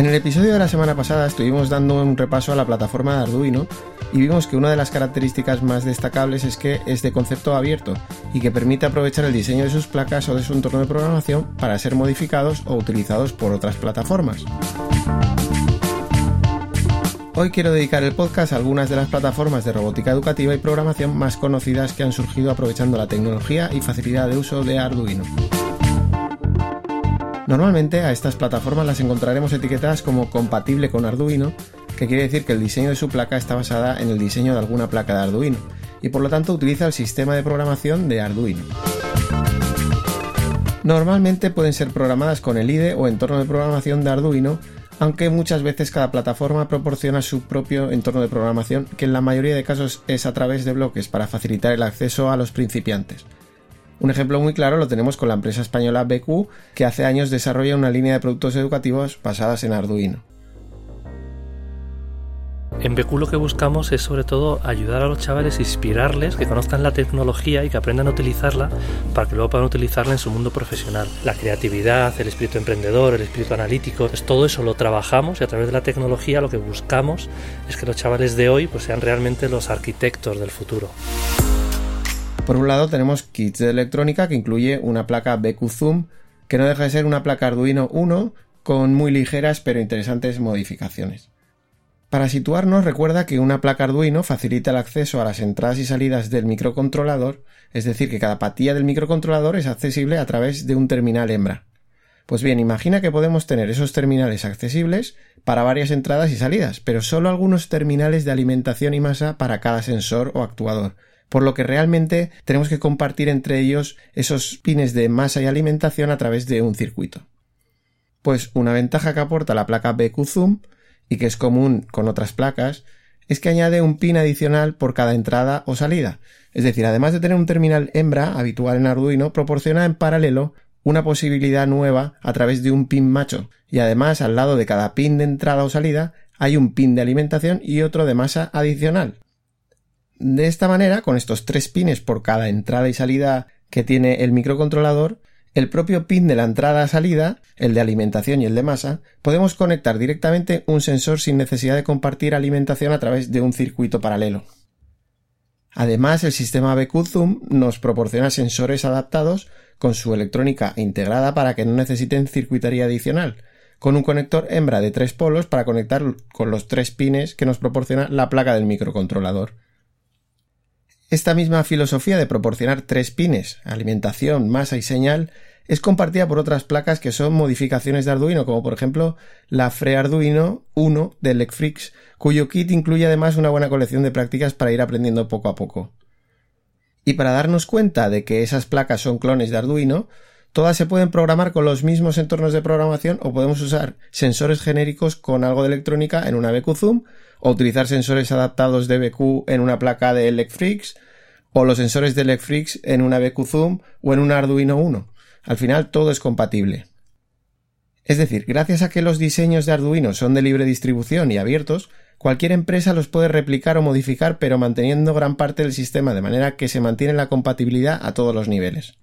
En el episodio de la semana pasada estuvimos dando un repaso a la plataforma de Arduino y vimos que una de las características más destacables es que es de concepto abierto y que permite aprovechar el diseño de sus placas o de su entorno de programación para ser modificados o utilizados por otras plataformas. Hoy quiero dedicar el podcast a algunas de las plataformas de robótica educativa y programación más conocidas que han surgido aprovechando la tecnología y facilidad de uso de Arduino. Normalmente a estas plataformas las encontraremos etiquetadas como compatible con Arduino, que quiere decir que el diseño de su placa está basada en el diseño de alguna placa de Arduino, y por lo tanto utiliza el sistema de programación de Arduino. Normalmente pueden ser programadas con el IDE o entorno de programación de Arduino, aunque muchas veces cada plataforma proporciona su propio entorno de programación, que en la mayoría de casos es a través de bloques para facilitar el acceso a los principiantes. Un ejemplo muy claro lo tenemos con la empresa española BQ, que hace años desarrolla una línea de productos educativos basadas en Arduino. En BQ lo que buscamos es sobre todo ayudar a los chavales, inspirarles, que conozcan la tecnología y que aprendan a utilizarla para que luego puedan utilizarla en su mundo profesional. La creatividad, el espíritu emprendedor, el espíritu analítico, pues todo eso lo trabajamos y a través de la tecnología lo que buscamos es que los chavales de hoy pues sean realmente los arquitectos del futuro. Por un lado tenemos kits de electrónica que incluye una placa BQ Zoom que no deja de ser una placa Arduino 1 con muy ligeras pero interesantes modificaciones. Para situarnos, recuerda que una placa Arduino facilita el acceso a las entradas y salidas del microcontrolador, es decir, que cada patilla del microcontrolador es accesible a través de un terminal hembra. Pues bien, imagina que podemos tener esos terminales accesibles para varias entradas y salidas, pero solo algunos terminales de alimentación y masa para cada sensor o actuador, por lo que realmente tenemos que compartir entre ellos esos pines de masa y alimentación a través de un circuito. Pues una ventaja que aporta la placa BQ Zoom y que es común con otras placas es que añade un pin adicional por cada entrada o salida. Es decir, además de tener un terminal hembra habitual en Arduino, proporciona en paralelo una posibilidad nueva a través de un pin macho y además al lado de cada pin de entrada o salida hay un pin de alimentación y otro de masa adicional. De esta manera, con estos tres pines por cada entrada y salida que tiene el microcontrolador, el propio pin de la entrada-salida, el de alimentación y el de masa, podemos conectar directamente un sensor sin necesidad de compartir alimentación a través de un circuito paralelo. Además, el sistema BQ Zoom nos proporciona sensores adaptados con su electrónica integrada para que no necesiten circuitería adicional, con un conector hembra de tres polos para conectar con los tres pines que nos proporciona la placa del microcontrolador. Esta misma filosofía de proporcionar tres pines, alimentación, masa y señal, es compartida por otras placas que son modificaciones de Arduino, como por ejemplo la FreeArduino 1 de Lecfrix, cuyo kit incluye además una buena colección de prácticas para ir aprendiendo poco a poco. Y para darnos cuenta de que esas placas son clones de Arduino, todas se pueden programar con los mismos entornos de programación o podemos usar sensores genéricos con algo de electrónica en una BQ Zoom o utilizar sensores adaptados de BQ en una placa de Elecfrix o los sensores de Elecfrix en una BQ Zoom o en un Arduino 1. Al final todo es compatible. Es decir, gracias a que los diseños de Arduino son de libre distribución y abiertos, cualquier empresa los puede replicar o modificar pero manteniendo gran parte del sistema de manera que se mantiene la compatibilidad a todos los niveles.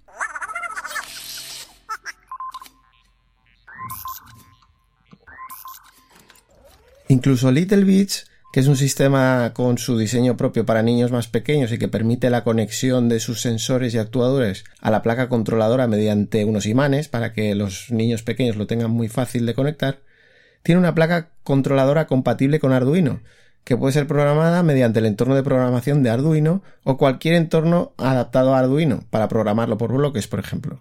Incluso Little Bits, es un sistema con su diseño propio para niños más pequeños y que permite la conexión de sus sensores y actuadores a la placa controladora mediante unos imanes para que los niños pequeños lo tengan muy fácil de conectar, tiene una placa controladora compatible con Arduino, que puede ser programada mediante el entorno de programación de Arduino o cualquier entorno adaptado a Arduino para programarlo por bloques, por ejemplo.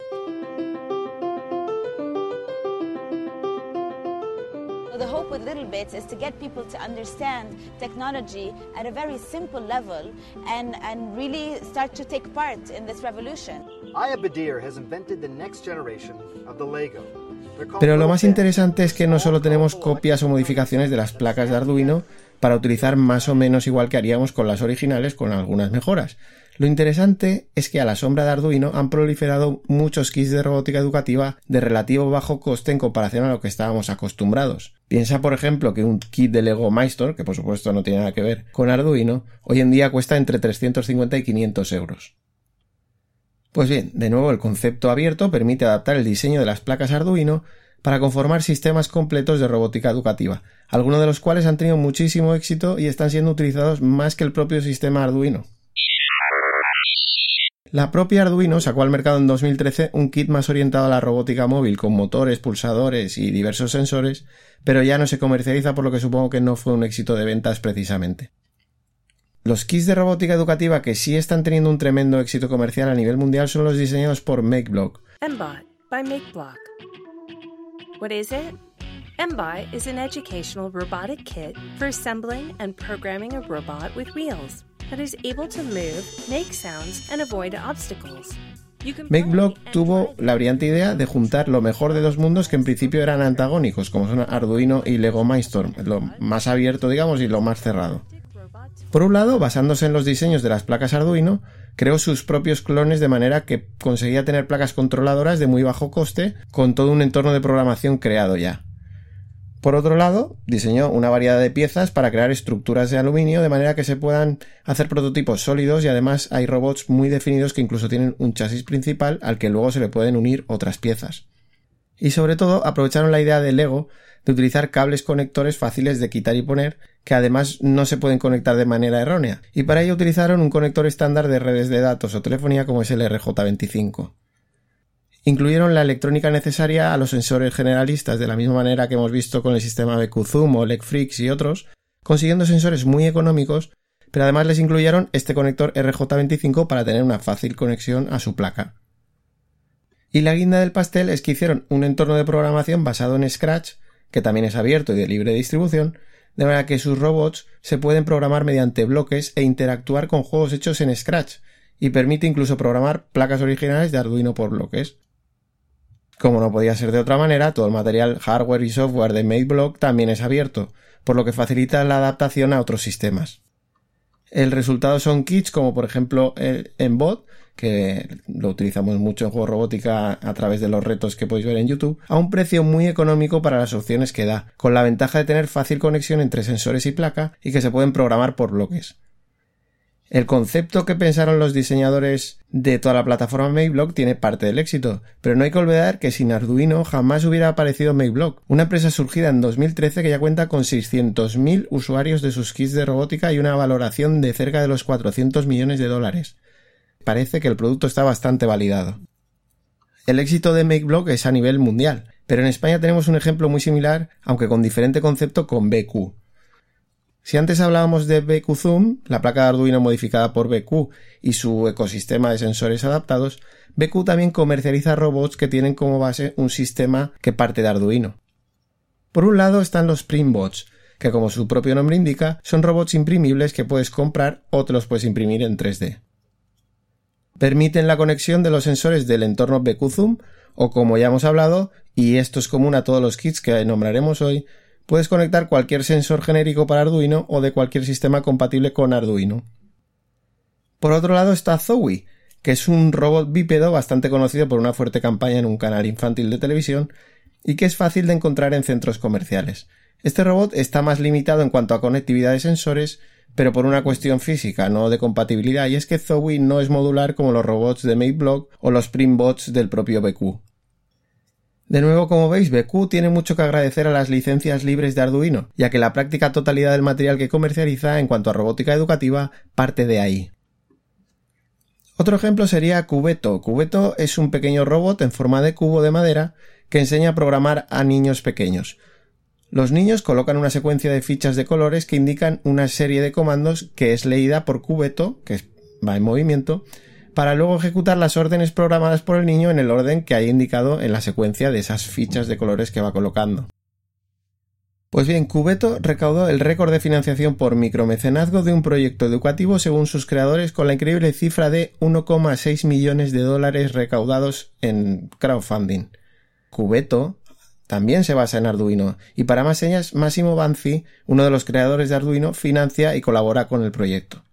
Get people to understand technology at a very simple level and, and really start to take part in this revolution. Aya Badir has invented the next generation of the Lego. Pero lo más interesante es que no solo tenemos copias o modificaciones de las placas de Arduino para utilizar más o menos igual que haríamos con las originales con algunas mejoras, lo interesante es que a la sombra de Arduino han proliferado muchos kits de robótica educativa de relativo bajo coste en comparación a lo que estábamos acostumbrados. Piensa, por ejemplo, que un kit de Lego Maestro, que por supuesto no tiene nada que ver con Arduino, hoy en día cuesta entre 350 y 500 euros. Pues bien, de nuevo el concepto abierto permite adaptar el diseño de las placas Arduino para conformar sistemas completos de robótica educativa, algunos de los cuales han tenido muchísimo éxito y están siendo utilizados más que el propio sistema Arduino. La propia Arduino sacó al mercado en 2013 un kit más orientado a la robótica móvil con motores, pulsadores y diversos sensores, pero ya no se comercializa por lo que supongo que no fue un éxito de ventas precisamente. Los kits de robótica educativa que sí están teniendo un tremendo éxito comercial a nivel mundial son los diseñados por MakeBlock. MBot by MakeBlock. What is it? MBot is an educational robotic kit for assembling and programming a robot with wheels. MakeBlock tuvo la brillante idea de juntar lo mejor de dos mundos que en principio eran antagónicos, como son Arduino y Lego Mindstorm, lo más abierto, digamos, y lo más cerrado. Por un lado, basándose en los diseños de las placas Arduino, creó sus propios clones de manera que conseguía tener placas controladoras de muy bajo coste con todo un entorno de programación creado ya. Por otro lado, diseñó una variedad de piezas para crear estructuras de aluminio de manera que se puedan hacer prototipos sólidos y además hay robots muy definidos que incluso tienen un chasis principal al que luego se le pueden unir otras piezas. Y sobre todo aprovecharon la idea de Lego de utilizar cables conectores fáciles de quitar y poner que además no se pueden conectar de manera errónea y para ello utilizaron un conector estándar de redes de datos o telefonía como es el RJ25 incluyeron la electrónica necesaria a los sensores generalistas de la misma manera que hemos visto con el sistema Zoom o LECFRIX y otros, consiguiendo sensores muy económicos, pero además les incluyeron este conector RJ25 para tener una fácil conexión a su placa. Y la guinda del pastel es que hicieron un entorno de programación basado en Scratch, que también es abierto y de libre distribución, de manera que sus robots se pueden programar mediante bloques e interactuar con juegos hechos en Scratch, y permite incluso programar placas originales de Arduino por bloques. Como no podía ser de otra manera, todo el material hardware y software de MakeBlock también es abierto, por lo que facilita la adaptación a otros sistemas. El resultado son kits como por ejemplo el Embot, que lo utilizamos mucho en juego robótica a través de los retos que podéis ver en YouTube, a un precio muy económico para las opciones que da, con la ventaja de tener fácil conexión entre sensores y placa y que se pueden programar por bloques. El concepto que pensaron los diseñadores de toda la plataforma MakeBlock tiene parte del éxito, pero no hay que olvidar que sin Arduino jamás hubiera aparecido MakeBlock, una empresa surgida en 2013 que ya cuenta con 600.000 usuarios de sus kits de robótica y una valoración de cerca de los 400 millones de dólares. Parece que el producto está bastante validado. El éxito de MakeBlock es a nivel mundial, pero en España tenemos un ejemplo muy similar, aunque con diferente concepto con BQ. Si antes hablábamos de BQ Zoom, la placa de Arduino modificada por BQ y su ecosistema de sensores adaptados, BQ también comercializa robots que tienen como base un sistema que parte de Arduino. Por un lado están los Primbots, que como su propio nombre indica, son robots imprimibles que puedes comprar o te los puedes imprimir en 3D. Permiten la conexión de los sensores del entorno BQ Zoom o como ya hemos hablado, y esto es común a todos los kits que nombraremos hoy, puedes conectar cualquier sensor genérico para Arduino o de cualquier sistema compatible con Arduino. Por otro lado está Zowie, que es un robot bípedo bastante conocido por una fuerte campaña en un canal infantil de televisión y que es fácil de encontrar en centros comerciales. Este robot está más limitado en cuanto a conectividad de sensores, pero por una cuestión física, no de compatibilidad, y es que Zowie no es modular como los robots de MateBlock o los Primbots del propio BQ. De nuevo, como veis, BQ tiene mucho que agradecer a las licencias libres de Arduino, ya que la práctica totalidad del material que comercializa en cuanto a robótica educativa parte de ahí. Otro ejemplo sería Cubeto. Cubeto es un pequeño robot en forma de cubo de madera que enseña a programar a niños pequeños. Los niños colocan una secuencia de fichas de colores que indican una serie de comandos que es leída por cubeto, que va en movimiento, para luego ejecutar las órdenes programadas por el niño en el orden que haya indicado en la secuencia de esas fichas de colores que va colocando. Pues bien, Cubeto recaudó el récord de financiación por micromecenazgo de un proyecto educativo según sus creadores con la increíble cifra de 1,6 millones de dólares recaudados en crowdfunding. Cubeto también se basa en Arduino y para más señas Massimo Banzi, uno de los creadores de Arduino, financia y colabora con el proyecto.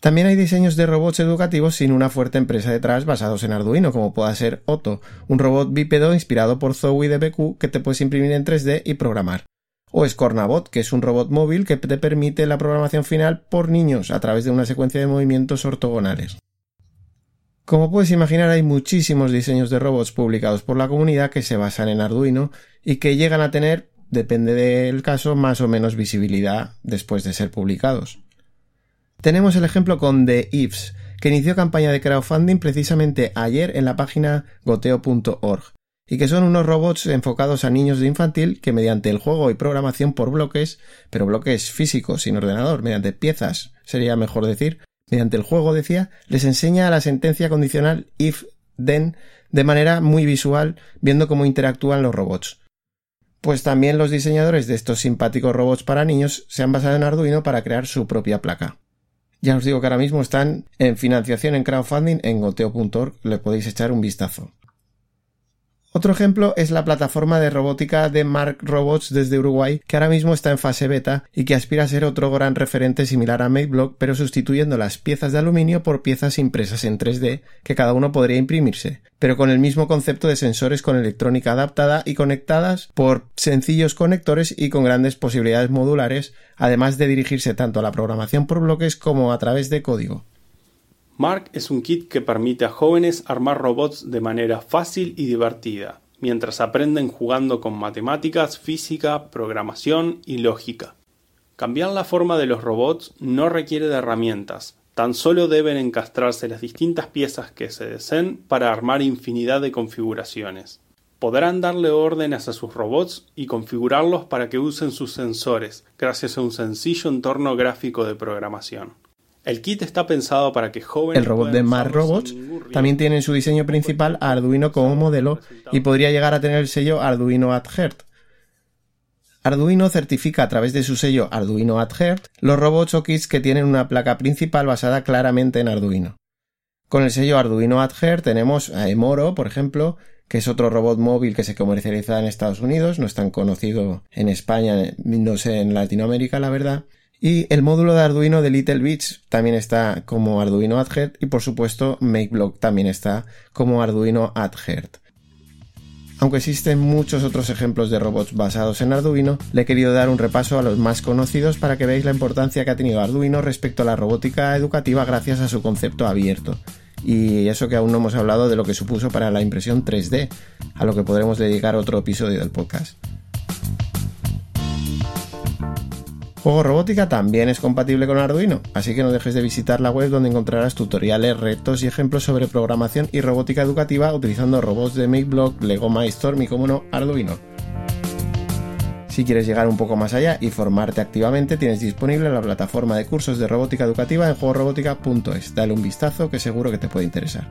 También hay diseños de robots educativos sin una fuerte empresa detrás basados en Arduino, como pueda ser Otto, un robot bípedo inspirado por Zoe de BQ que te puedes imprimir en 3D y programar. O Scornabot, que es un robot móvil que te permite la programación final por niños a través de una secuencia de movimientos ortogonales. Como puedes imaginar, hay muchísimos diseños de robots publicados por la comunidad que se basan en Arduino y que llegan a tener, depende del caso, más o menos visibilidad después de ser publicados. Tenemos el ejemplo con The Ifs, que inició campaña de crowdfunding precisamente ayer en la página goteo.org, y que son unos robots enfocados a niños de infantil que mediante el juego y programación por bloques, pero bloques físicos sin ordenador, mediante piezas, sería mejor decir, mediante el juego decía, les enseña la sentencia condicional if then de manera muy visual, viendo cómo interactúan los robots. Pues también los diseñadores de estos simpáticos robots para niños se han basado en Arduino para crear su propia placa. Ya os digo que ahora mismo están en financiación en crowdfunding en goteo.org, le podéis echar un vistazo. Otro ejemplo es la plataforma de robótica de Mark Robots desde Uruguay, que ahora mismo está en fase beta y que aspira a ser otro gran referente similar a MateBlock, pero sustituyendo las piezas de aluminio por piezas impresas en 3D, que cada uno podría imprimirse, pero con el mismo concepto de sensores con electrónica adaptada y conectadas por sencillos conectores y con grandes posibilidades modulares, además de dirigirse tanto a la programación por bloques como a través de código. Mark es un kit que permite a jóvenes armar robots de manera fácil y divertida, mientras aprenden jugando con matemáticas, física, programación y lógica. Cambiar la forma de los robots no requiere de herramientas, tan solo deben encastrarse las distintas piezas que se deseen para armar infinidad de configuraciones. Podrán darle órdenes a sus robots y configurarlos para que usen sus sensores, gracias a un sencillo entorno gráfico de programación. El kit está pensado para que jóvenes. El robot de Mar Robots también tiene en su diseño principal a Arduino como modelo y podría llegar a tener el sello Arduino at Heart. Arduino certifica a través de su sello Arduino at Heart los robots o kits que tienen una placa principal basada claramente en Arduino. Con el sello Arduino at Heart tenemos a Emoro, por ejemplo, que es otro robot móvil que se comercializa en Estados Unidos, no es tan conocido en España, no sé en Latinoamérica, la verdad. Y el módulo de Arduino de Little Beach también está como Arduino AdHeart y por supuesto MakeBlock también está como Arduino AdHeart. Aunque existen muchos otros ejemplos de robots basados en Arduino, le he querido dar un repaso a los más conocidos para que veáis la importancia que ha tenido Arduino respecto a la robótica educativa gracias a su concepto abierto. Y eso que aún no hemos hablado de lo que supuso para la impresión 3D, a lo que podremos dedicar otro episodio del podcast. Juego Robótica también es compatible con Arduino, así que no dejes de visitar la web donde encontrarás tutoriales, retos y ejemplos sobre programación y robótica educativa utilizando robots de MakeBlock, Lego Mindstorm y como no, Arduino. Si quieres llegar un poco más allá y formarte activamente, tienes disponible la plataforma de cursos de robótica educativa en juegorobótica.es. Dale un vistazo que seguro que te puede interesar.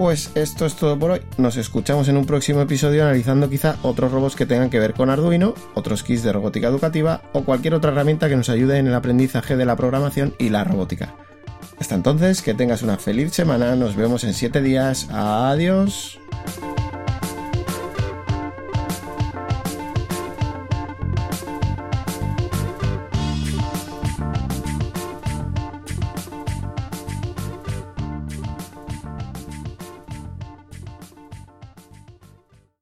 Pues esto es todo por hoy. Nos escuchamos en un próximo episodio analizando quizá otros robots que tengan que ver con Arduino, otros kits de robótica educativa o cualquier otra herramienta que nos ayude en el aprendizaje de la programación y la robótica. Hasta entonces, que tengas una feliz semana, nos vemos en 7 días. Adiós.